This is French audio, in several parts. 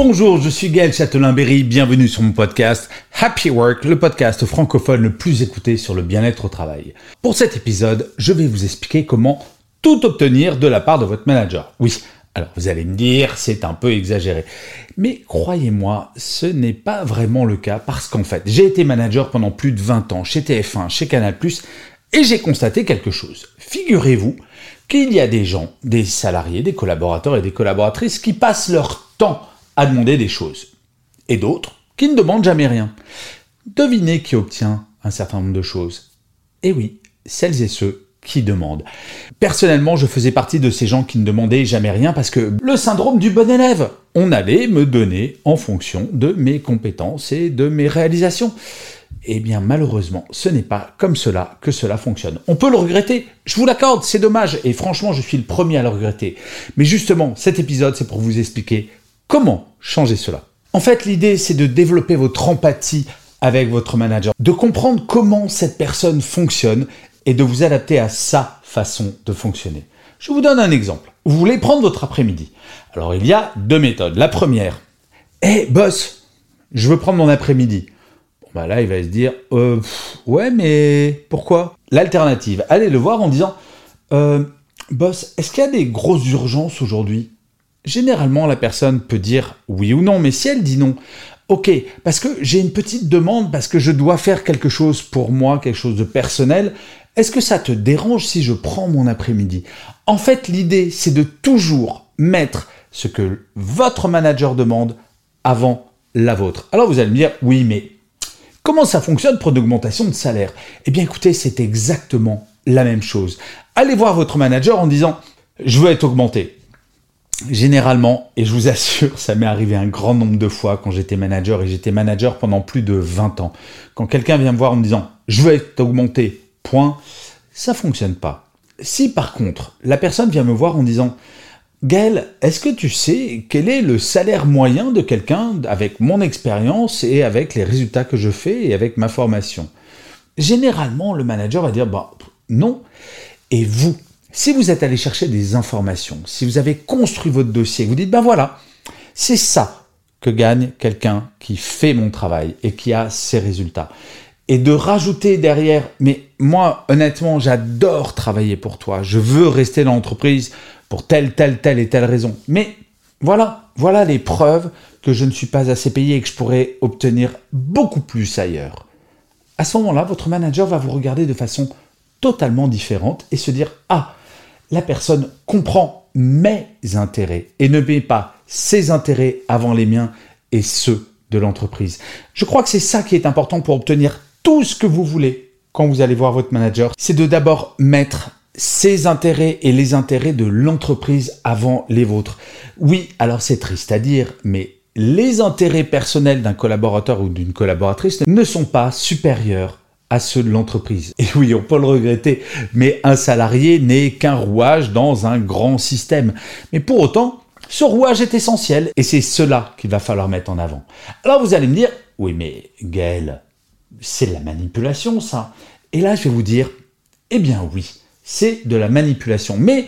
Bonjour, je suis Gaël Châtelain-Berry, bienvenue sur mon podcast Happy Work, le podcast francophone le plus écouté sur le bien-être au travail. Pour cet épisode, je vais vous expliquer comment tout obtenir de la part de votre manager. Oui, alors vous allez me dire, c'est un peu exagéré. Mais croyez-moi, ce n'est pas vraiment le cas parce qu'en fait, j'ai été manager pendant plus de 20 ans chez TF1, chez Canal+, et j'ai constaté quelque chose. Figurez-vous qu'il y a des gens, des salariés, des collaborateurs et des collaboratrices qui passent leur temps à demander des choses. Et d'autres qui ne demandent jamais rien. Devinez qui obtient un certain nombre de choses. Et oui, celles et ceux qui demandent. Personnellement, je faisais partie de ces gens qui ne demandaient jamais rien parce que le syndrome du bon élève, on allait me donner en fonction de mes compétences et de mes réalisations. Eh bien, malheureusement, ce n'est pas comme cela que cela fonctionne. On peut le regretter, je vous l'accorde, c'est dommage, et franchement, je suis le premier à le regretter. Mais justement, cet épisode, c'est pour vous expliquer Comment changer cela? En fait, l'idée, c'est de développer votre empathie avec votre manager, de comprendre comment cette personne fonctionne et de vous adapter à sa façon de fonctionner. Je vous donne un exemple. Vous voulez prendre votre après-midi. Alors, il y a deux méthodes. La première, hé, boss, je veux prendre mon après-midi. Bon, bah là, il va se dire, euh, ouais, mais pourquoi? L'alternative, allez le voir en disant, euh, boss, est-ce qu'il y a des grosses urgences aujourd'hui? Généralement, la personne peut dire oui ou non, mais si elle dit non, ok, parce que j'ai une petite demande, parce que je dois faire quelque chose pour moi, quelque chose de personnel, est-ce que ça te dérange si je prends mon après-midi? En fait, l'idée, c'est de toujours mettre ce que votre manager demande avant la vôtre. Alors vous allez me dire, oui, mais comment ça fonctionne pour une augmentation de salaire? Eh bien écoutez, c'est exactement la même chose. Allez voir votre manager en disant, je veux être augmenté. Généralement, et je vous assure, ça m'est arrivé un grand nombre de fois quand j'étais manager, et j'étais manager pendant plus de 20 ans. Quand quelqu'un vient me voir en me disant « je veux être augmenté, point », ça fonctionne pas. Si par contre, la personne vient me voir en disant « Gaël, est-ce que tu sais quel est le salaire moyen de quelqu'un avec mon expérience et avec les résultats que je fais et avec ma formation ?» Généralement, le manager va dire bah, non ». Et vous, si vous êtes allé chercher des informations, si vous avez construit votre dossier, vous dites, ben voilà, c'est ça que gagne quelqu'un qui fait mon travail et qui a ses résultats. Et de rajouter derrière, mais moi, honnêtement, j'adore travailler pour toi, je veux rester dans l'entreprise pour telle, telle, telle et telle raison. Mais voilà, voilà les preuves que je ne suis pas assez payé et que je pourrais obtenir beaucoup plus ailleurs. À ce moment-là, votre manager va vous regarder de façon totalement différente et se dire, ah, la personne comprend mes intérêts et ne met pas ses intérêts avant les miens et ceux de l'entreprise. Je crois que c'est ça qui est important pour obtenir tout ce que vous voulez quand vous allez voir votre manager, c'est de d'abord mettre ses intérêts et les intérêts de l'entreprise avant les vôtres. Oui, alors c'est triste à dire, mais les intérêts personnels d'un collaborateur ou d'une collaboratrice ne sont pas supérieurs à ceux de l'entreprise. Et oui, on peut le regretter, mais un salarié n'est qu'un rouage dans un grand système. Mais pour autant, ce rouage est essentiel et c'est cela qu'il va falloir mettre en avant. Alors vous allez me dire, oui mais Gaël, c'est de la manipulation ça. Et là je vais vous dire, eh bien oui, c'est de la manipulation. Mais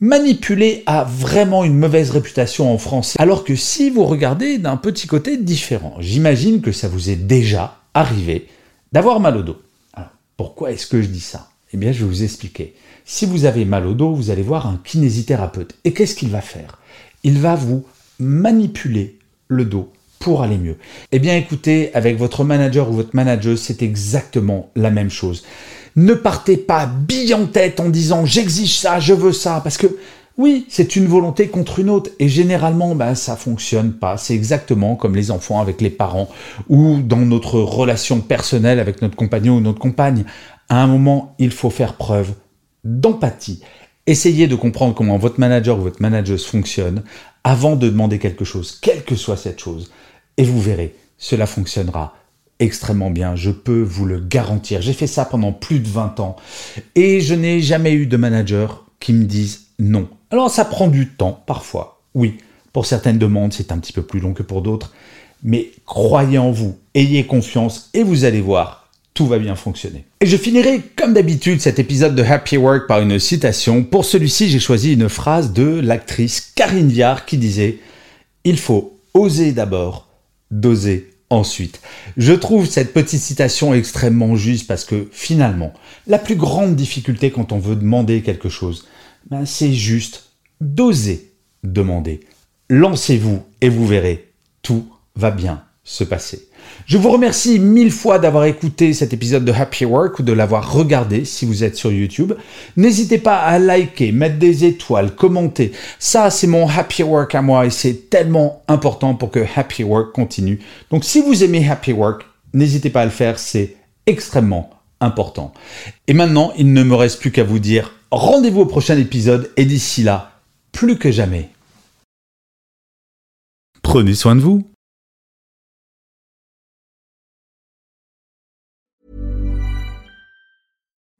manipuler a vraiment une mauvaise réputation en France. Alors que si vous regardez d'un petit côté différent, j'imagine que ça vous est déjà arrivé d'avoir mal au dos. Alors, pourquoi est-ce que je dis ça? Eh bien, je vais vous expliquer. Si vous avez mal au dos, vous allez voir un kinésithérapeute. Et qu'est-ce qu'il va faire? Il va vous manipuler le dos pour aller mieux. Eh bien, écoutez, avec votre manager ou votre manageuse, c'est exactement la même chose. Ne partez pas bille en tête en disant j'exige ça, je veux ça, parce que oui, c'est une volonté contre une autre. Et généralement, ben, ça fonctionne pas. C'est exactement comme les enfants avec les parents ou dans notre relation personnelle avec notre compagnon ou notre compagne. À un moment, il faut faire preuve d'empathie. Essayez de comprendre comment votre manager ou votre manageuse fonctionne avant de demander quelque chose, quelle que soit cette chose. Et vous verrez, cela fonctionnera extrêmement bien, je peux vous le garantir. J'ai fait ça pendant plus de 20 ans et je n'ai jamais eu de manager qui me dise non. Alors ça prend du temps parfois, oui. Pour certaines demandes, c'est un petit peu plus long que pour d'autres, mais croyez en vous, ayez confiance et vous allez voir, tout va bien fonctionner. Et je finirai comme d'habitude cet épisode de Happy Work par une citation. Pour celui-ci, j'ai choisi une phrase de l'actrice Karine Viard qui disait Il faut oser d'abord, doser ensuite. Je trouve cette petite citation extrêmement juste parce que finalement, la plus grande difficulté quand on veut demander quelque chose, ben, c'est juste d'oser demander. Lancez-vous et vous verrez, tout va bien se passer. Je vous remercie mille fois d'avoir écouté cet épisode de Happy Work ou de l'avoir regardé si vous êtes sur YouTube. N'hésitez pas à liker, mettre des étoiles, commenter. Ça, c'est mon Happy Work à moi et c'est tellement important pour que Happy Work continue. Donc si vous aimez Happy Work, n'hésitez pas à le faire, c'est extrêmement important. Et maintenant, il ne me reste plus qu'à vous dire rendez-vous au prochain épisode et d'ici là, plus que jamais. Prenez soin de vous.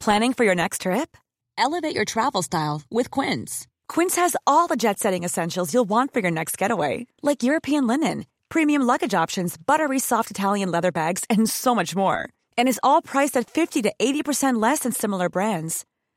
Planning for your next trip? Elevate your travel style with Quince. Quince has all the jet setting essentials you'll want for your next getaway, like European linen, premium luggage options, buttery soft Italian leather bags, and so much more. And is all priced at 50 to 80% less than similar brands.